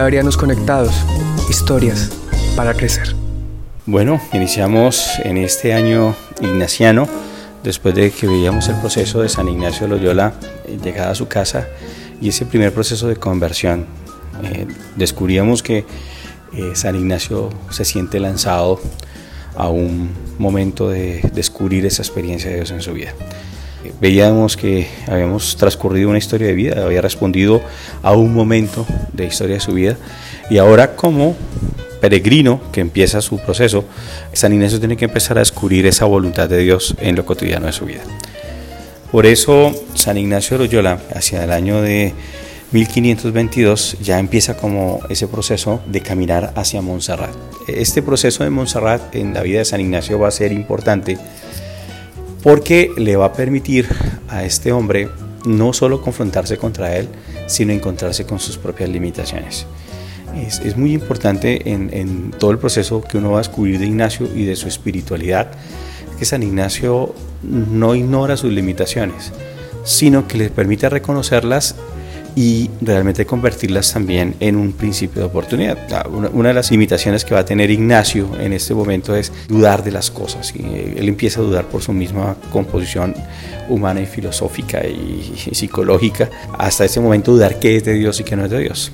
Claverianos Conectados, historias para crecer. Bueno, iniciamos en este año ignaciano, después de que veíamos el proceso de San Ignacio de Loyola, eh, llegada a su casa, y ese primer proceso de conversión. Eh, descubríamos que eh, San Ignacio se siente lanzado a un momento de descubrir esa experiencia de Dios en su vida veíamos que habíamos transcurrido una historia de vida, había respondido a un momento de historia de su vida y ahora como peregrino que empieza su proceso, San Ignacio tiene que empezar a descubrir esa voluntad de Dios en lo cotidiano de su vida. Por eso San Ignacio de Loyola, hacia el año de 1522, ya empieza como ese proceso de caminar hacia Montserrat. Este proceso de Montserrat en la vida de San Ignacio va a ser importante porque le va a permitir a este hombre no solo confrontarse contra él, sino encontrarse con sus propias limitaciones. Es, muy importante en, en, todo el proceso que uno va a descubrir de Ignacio y de su espiritualidad, que San Ignacio no ignora sus limitaciones, sino que le permite reconocerlas y realmente convertirlas también en un principio de oportunidad. Una, de las limitaciones que va a tener Ignacio en este momento es dudar de las cosas. Y él empieza a dudar por su misma composición humana y filosófica y, psicológica, hasta ese momento dudar qué es de Dios y qué no es de Dios.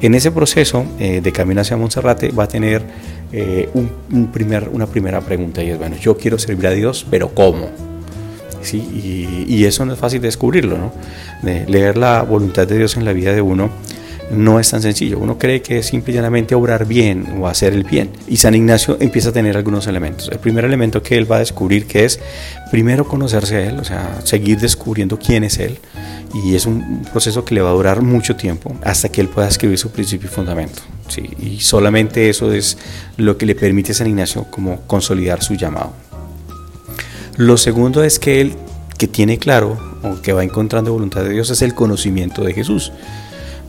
En ese proceso eh, de camino hacia Monserrate va a tener eh, un primer, una primera pregunta y es, bueno, yo quiero servir a Dios, pero ¿cómo? Y, eso no es fácil de descubrirlo, ¿no? De leer la voluntad de Dios en la vida de uno no es tan sencillo. Uno cree que es simple obrar bien o hacer el bien. Y San Ignacio empieza a tener algunos elementos. El primer elemento que él va a descubrir que es primero conocerse a él, o sea, seguir descubriendo quién es él. Y es un proceso que le va a durar mucho tiempo hasta que él pueda escribir su principio y fundamento. ¿sí? Y solamente eso es lo que le permite a San Ignacio como consolidar su llamado. Lo segundo es que él, que tiene claro, o que va encontrando voluntad de Dios, es el conocimiento de Jesús.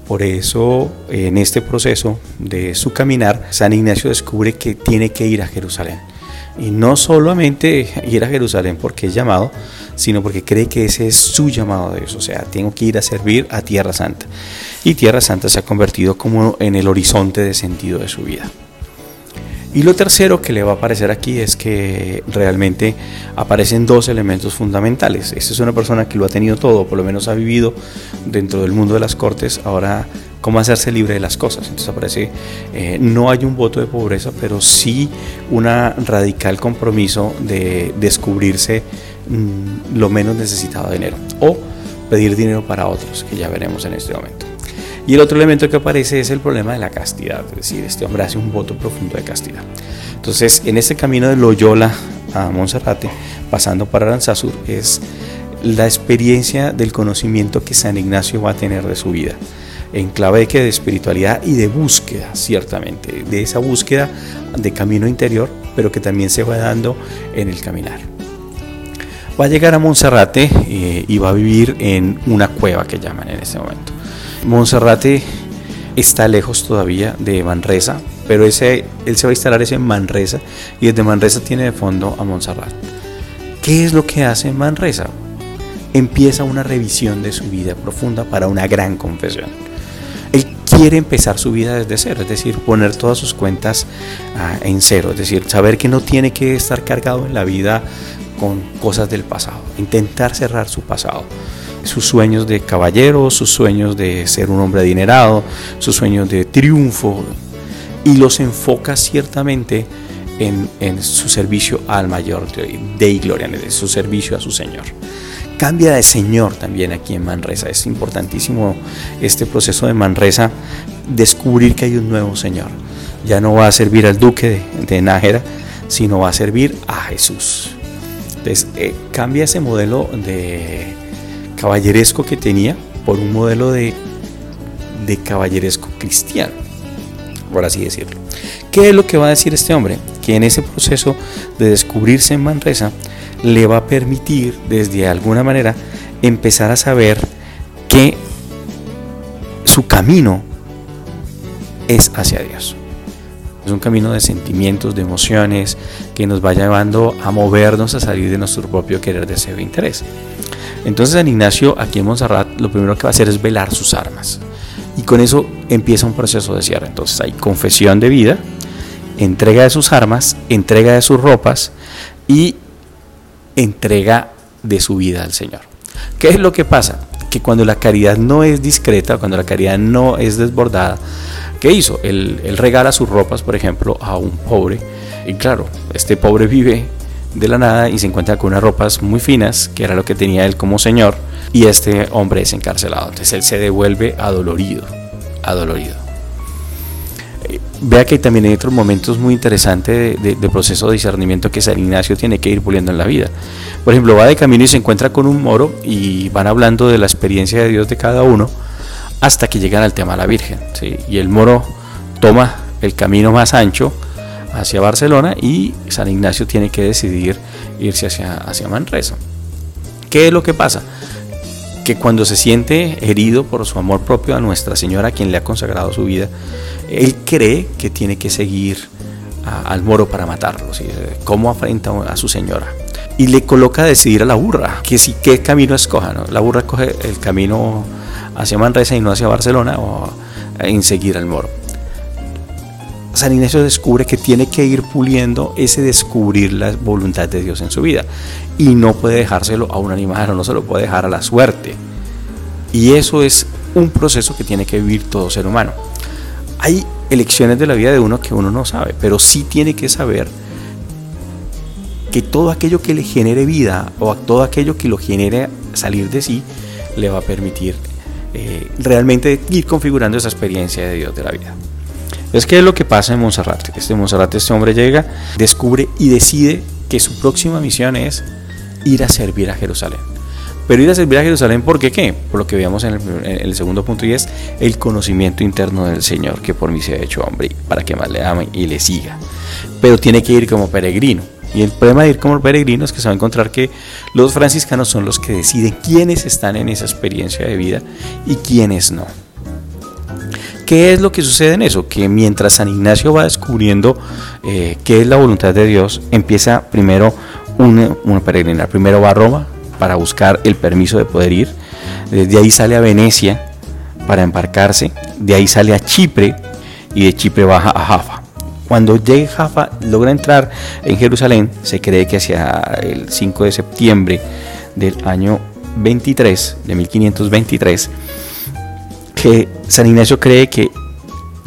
Por eso, en este proceso de su caminar, San Ignacio descubre que tiene que ir a Jerusalén. Y no solamente ir a Jerusalén porque es llamado, sino porque cree que ese es su llamado de Dios. O sea, tengo que ir a servir a Tierra Santa. Y Tierra Santa se ha convertido como en el horizonte de sentido de su vida. Y lo tercero que le va a aparecer aquí es que realmente aparecen dos elementos fundamentales. Esta es una persona que lo ha tenido todo, por lo menos ha vivido dentro del mundo de las cortes, ahora cómo hacerse libre de las cosas. Entonces aparece, eh, no hay un voto de pobreza, pero sí un radical compromiso de descubrirse mm, lo menos necesitado de dinero o pedir dinero para otros, que ya veremos en este momento. Y el otro elemento que aparece es el problema de la castidad, es decir, este hombre hace un voto profundo de castidad. Entonces, en este camino de Loyola a Monserrate, pasando para Aranzazur, es la experiencia del conocimiento que San Ignacio va a tener de su vida, en clave de, de espiritualidad y de búsqueda, ciertamente, de esa búsqueda de camino interior, pero que también se va dando en el caminar. Va a llegar a Monserrate eh, y va a vivir en una cueva que llaman en ese momento. Monserrate está lejos todavía de Manresa, pero él se va a instalar ese Manresa y desde Manresa tiene de fondo a Montserrat. ¿Qué es lo que hace Manresa? Empieza una revisión de su vida profunda para una gran confesión. Él quiere empezar su vida desde cero, es decir, poner todas sus cuentas ah, en cero, es decir, saber que no tiene que estar cargado en la vida con cosas del pasado, intentar cerrar su pasado sus sueños de caballero, sus sueños de ser un hombre adinerado, sus sueños de triunfo, y los enfoca ciertamente en, su servicio al mayor de, gloria, en su servicio a su Señor. Cambia de Señor también aquí en Manresa. Es importantísimo este proceso de Manresa, descubrir que hay un nuevo Señor. Ya no va a servir al duque de, Nájera, sino va a servir a Jesús. Entonces, eh, cambia ese modelo de, caballeresco que tenía por un modelo de, de caballeresco cristiano, por así decirlo. ¿Qué es lo que va a decir este hombre? Que en ese proceso de descubrirse en Manresa le va a permitir, desde alguna manera, empezar a saber que su camino es hacia Dios. Es un camino de sentimientos, de emociones, que nos va llevando a movernos a salir de nuestro propio querer, deseo e interés. Entonces San Ignacio aquí en Montserrat lo primero que va a hacer es velar sus armas. ¿Y con eso empieza un proceso de cierre. Entonces hay confesión de vida, entrega de sus armas, entrega de sus ropas y entrega de su vida al Señor. ¿Qué es lo que pasa? Que cuando la caridad no es discreta, cuando la caridad no es desbordada, ¿qué hizo? Él, él regala sus ropas, por ejemplo, a un pobre. Y claro, este pobre vive de la nada y se encuentra con unas ropas muy finas, que era lo que tenía él como señor, y este hombre es encarcelado. Entonces él se devuelve adolorido, adolorido. Eh, vea que también hay otros momentos muy interesantes de, proceso de discernimiento que San Ignacio tiene que ir puliendo en la vida. Por ejemplo, va de camino y se encuentra con un moro y van hablando de la experiencia de Dios de cada uno hasta que llegan al tema de la Virgen. Y el moro toma el camino más ancho hacia Barcelona y San Ignacio tiene que decidir irse hacia, hacia Manresa. ¿Qué es lo que pasa? Que cuando se siente herido por su amor propio a Nuestra Señora, quien le ha consagrado su vida, él cree que tiene que seguir al moro para matarlo. ¿sí? ¿Cómo afrenta a su señora? Y le coloca a decidir a la burra, que si qué camino escoja. ¿no? La burra coge el camino hacia Manresa y no hacia Barcelona o en seguir al moro. San Ignacio descubre que tiene que ir puliendo ese descubrir la voluntad de Dios en su vida y no puede dejárselo a un animal no se lo puede dejar a la suerte. Y eso es un proceso que tiene que vivir todo ser humano. Hay elecciones de la vida de uno que uno no sabe, pero sí tiene que saber que todo aquello que le genere vida o todo aquello que lo genere salir de sí le va a permitir eh, realmente ir configurando esa experiencia de Dios de la vida. Es que es lo que pasa en Montserrat. Este Montserrat, este hombre llega, descubre y decide que su próxima misión es ir a servir a Jerusalén. Pero ir a servir a Jerusalén, ¿por qué qué? Por lo que veíamos en el, en el, segundo punto y es el conocimiento interno del Señor que por mí se ha hecho hombre, para que más le ame y le siga. Pero tiene que ir como peregrino. Y el problema de ir como peregrino es que se va a encontrar que los franciscanos son los que deciden quiénes están en esa experiencia de vida y quiénes no. ¿Qué es lo que sucede en eso? Que mientras San Ignacio va descubriendo eh, qué es la voluntad de Dios, empieza primero una, una peregrina. Primero va a Roma para buscar el permiso de poder ir. Desde ahí sale a Venecia para embarcarse. De ahí sale a Chipre y de Chipre baja a Jaffa. Cuando llegue Jaffa, logra entrar en Jerusalén. Se cree que hacia el 5 de septiembre del año 23, de 1523, que San Ignacio cree que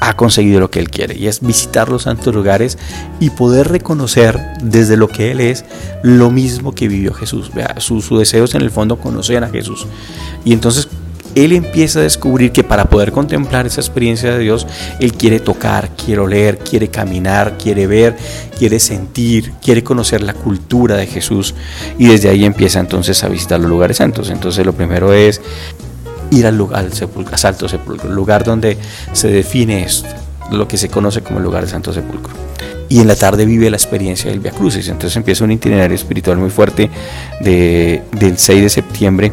ha conseguido lo que él quiere y es visitar los santos lugares y poder reconocer desde lo que él es lo mismo que vivió Jesús. Vea, su, su en el fondo conocer a Jesús. Y entonces él empieza a descubrir que para poder contemplar esa experiencia de Dios, él quiere tocar, quiere oler, quiere caminar, quiere ver, quiere sentir, quiere conocer la cultura de Jesús y desde ahí empieza entonces a visitar los lugares santos. Entonces lo primero es ir al lugar, al sepulcro, Santo Sepulcro, lugar donde se define lo que se conoce como el lugar de Santo Sepulcro. Y en la tarde vive la experiencia del Via Crucis. Entonces empieza un itinerario espiritual muy fuerte de, del 6 de septiembre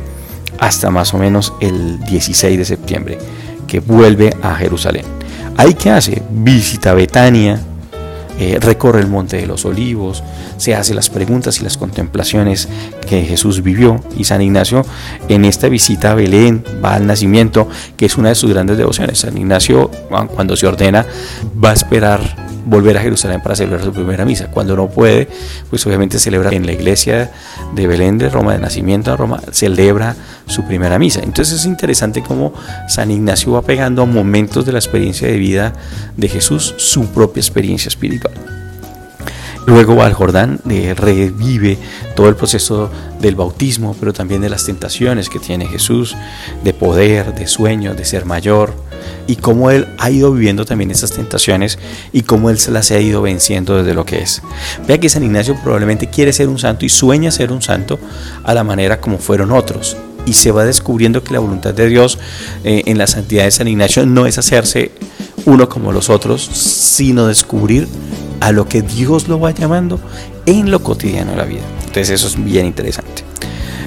hasta más o menos el 16 de septiembre, que vuelve a Jerusalén. ¿Ahí qué hace? Visita Betania, eh, recorre el monte de los olivos, se hace las preguntas y las contemplaciones que Jesús vivió. Y San Ignacio en esta visita a Belén va al nacimiento, que es una de sus grandes devociones. San Ignacio cuando se ordena va a esperar volver a Jerusalén para celebrar su primera misa. Cuando no puede, pues obviamente celebra en la iglesia de Belén de Roma, de nacimiento de Roma, celebra su primera misa. Entonces es interesante cómo San Ignacio va pegando a momentos de la experiencia de vida de Jesús su propia experiencia espiritual. Luego va al Jordán, eh, revive todo el proceso del bautismo, pero también de las tentaciones que tiene Jesús, de poder, de sueño, de ser mayor, y cómo él ha ido viviendo también esas tentaciones y cómo él se las ha ido venciendo desde lo que es. Vea que San Ignacio probablemente quiere ser un santo y sueña ser un santo a la manera como fueron otros. Y se va descubriendo que la voluntad de Dios eh, en la santidad de San Ignacio no es hacerse uno como los otros, sino descubrir a lo que Dios lo va llamando en lo cotidiano de la vida. Entonces eso es bien interesante.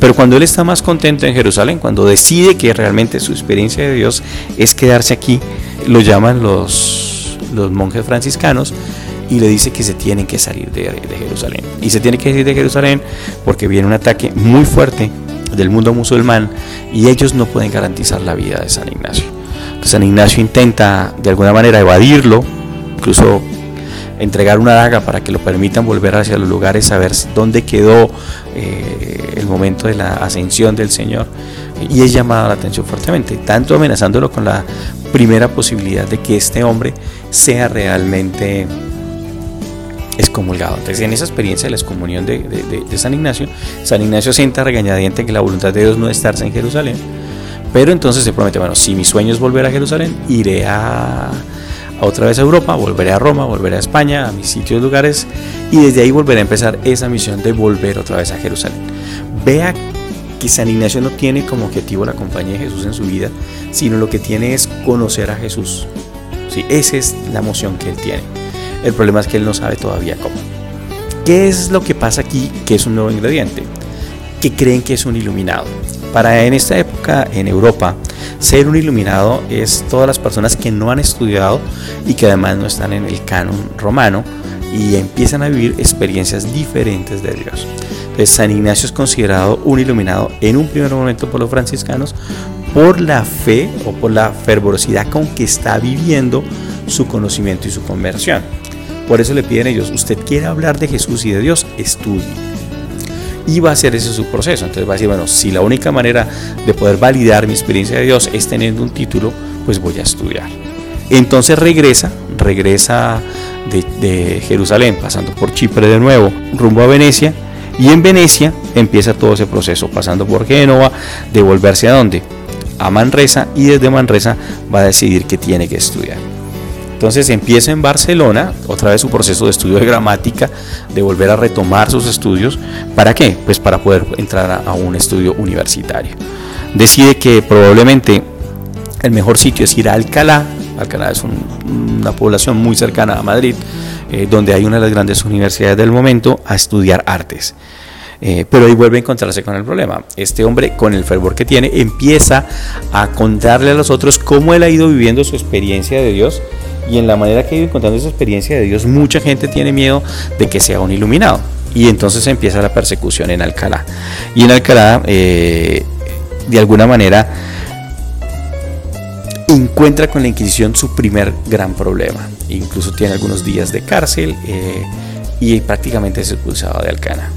Pero cuando él está más contento en Jerusalén, cuando decide que realmente su experiencia de Dios es quedarse aquí, lo llaman los, los monjes franciscanos y le dice que se tienen que salir de, de Jerusalén. Y se tiene que salir de Jerusalén porque viene un ataque muy fuerte del mundo musulmán y ellos no pueden garantizar la vida de San Ignacio. San Ignacio intenta de alguna manera evadirlo, incluso entregar una daga para que lo permitan volver hacia los lugares, saber dónde quedó eh, el momento de la ascensión del Señor. Y es llamada la atención fuertemente, tanto amenazándolo con la primera posibilidad de que este hombre sea realmente excomulgado. Entonces, en esa experiencia de la excomunión de, de, San Ignacio, San Ignacio sienta regañadiente que la voluntad de Dios no es estarse en Jerusalén, pero entonces se promete, bueno, si mi sueño es volver a Jerusalén, iré a, otra vez a Europa, volveré a Roma, volveré a España, a mis sitios, lugares, y desde ahí volveré a empezar esa misión de volver otra vez a Jerusalén. Vea que San Ignacio no tiene como objetivo la compañía de Jesús en su vida, sino lo que tiene es conocer a Jesús. Sí, esa es la emoción que él tiene. El problema es que él no sabe todavía cómo. ¿Qué es lo que pasa aquí que es un nuevo ingrediente? Que creen que es un iluminado. Para en esta época en Europa, ser un iluminado es todas las personas que no han estudiado y que además no están en el canon romano y empiezan a vivir experiencias diferentes de Dios. Entonces San Ignacio es considerado un iluminado en un primer momento por los franciscanos por la fe o por la fervorosidad con que está viviendo su conocimiento y su conversión. Por eso le piden ellos, usted quiere hablar de Jesús y de Dios, estudie y va a ser ese su proceso. Entonces va a decir, bueno, si la única manera de poder validar mi experiencia de Dios es teniendo un título, pues voy a estudiar. Entonces regresa, regresa de, Jerusalén, pasando por Chipre de nuevo, rumbo a Venecia, y en Venecia empieza todo ese proceso, pasando por Génova, de volverse a dónde? A Manresa, y desde Manresa va a decidir que tiene que estudiar. Entonces empieza en Barcelona, otra vez su proceso de estudio de gramática, de volver a retomar sus estudios. ¿Para qué? Pues para poder entrar a, un estudio universitario. Decide que probablemente el mejor sitio es ir a Alcalá. Alcalá es una población muy cercana a Madrid, eh, donde hay una de las grandes universidades del momento, a estudiar artes. Eh, pero ahí vuelve a encontrarse con el problema. Este hombre, con el fervor que tiene, empieza a contarle a los otros cómo él ha ido viviendo su experiencia de Dios y en la manera que ha ido encontrando esa experiencia de Dios, mucha gente tiene miedo de que sea un iluminado. Y entonces empieza la persecución en Alcalá. Y en Alcalá, eh, de alguna manera, encuentra con la Inquisición su primer gran problema. Incluso tiene algunos días de cárcel eh, y prácticamente es expulsado de Alcalá.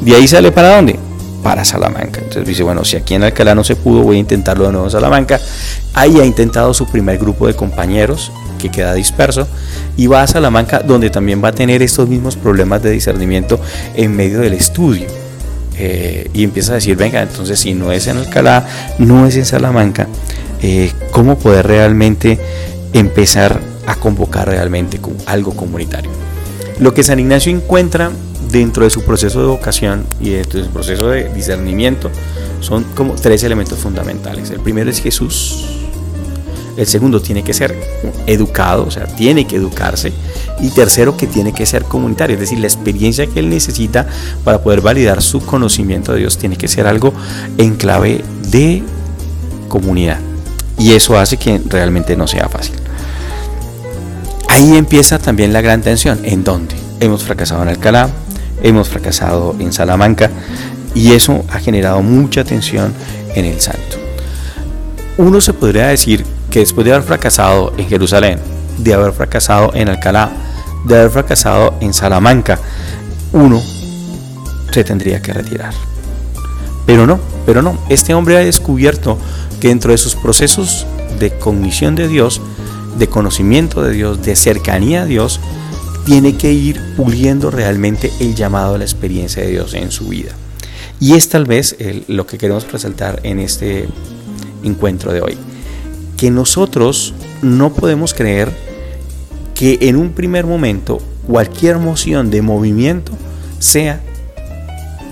De ahí sale para dónde? Para Salamanca. Entonces dice, bueno, si aquí en Alcalá no se pudo, voy a intentarlo de nuevo en Salamanca. Ahí ha intentado su primer grupo de compañeros que queda disperso, y va a Salamanca donde también va a tener estos mismos problemas de discernimiento en medio del estudio. Eh, y empieza a decir, venga, entonces si no es en Alcalá, no es en Salamanca, eh, ¿cómo poder realmente empezar a convocar realmente algo comunitario? Lo que San Ignacio encuentra dentro de su proceso de vocación y dentro de su proceso de discernimiento son como tres elementos fundamentales. El primero es Jesús, el segundo tiene que ser educado, o sea, tiene que educarse. Y tercero, que tiene que ser comunitario, es decir, la experiencia que él necesita para poder validar su conocimiento de Dios tiene que ser algo en clave de comunidad. Y eso hace que realmente no sea fácil. Ahí empieza también la gran tensión. ¿En dónde? Hemos fracasado en Alcalá, hemos fracasado en Salamanca y eso ha generado mucha tensión en el santo. Uno se podría decir que después de haber fracasado en Jerusalén, de haber fracasado en Alcalá, de haber fracasado en Salamanca, uno se tendría que retirar. Pero no, pero no. Este hombre ha descubierto que dentro de sus procesos de cognición de Dios, de conocimiento de Dios, de cercanía a Dios, tiene que ir puliendo realmente el llamado a la experiencia de Dios en su vida. Y es tal vez lo que queremos resaltar en este encuentro de hoy que nosotros no podemos creer que en un primer momento cualquier moción de movimiento sea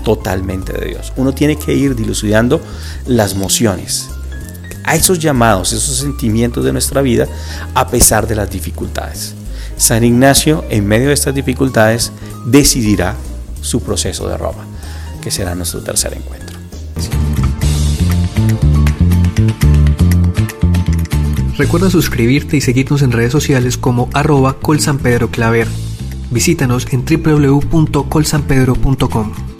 totalmente de Dios. Uno tiene que ir dilucidando las mociones, a esos llamados, esos sentimientos de nuestra vida, a pesar de las dificultades. San Ignacio, en medio de estas dificultades, decidirá su proceso de Roma, que será nuestro tercer encuentro. Recuerda suscribirte y seguirnos en redes sociales como arroba colsanpedroclaver. Visítanos en www.colsanpedro.com.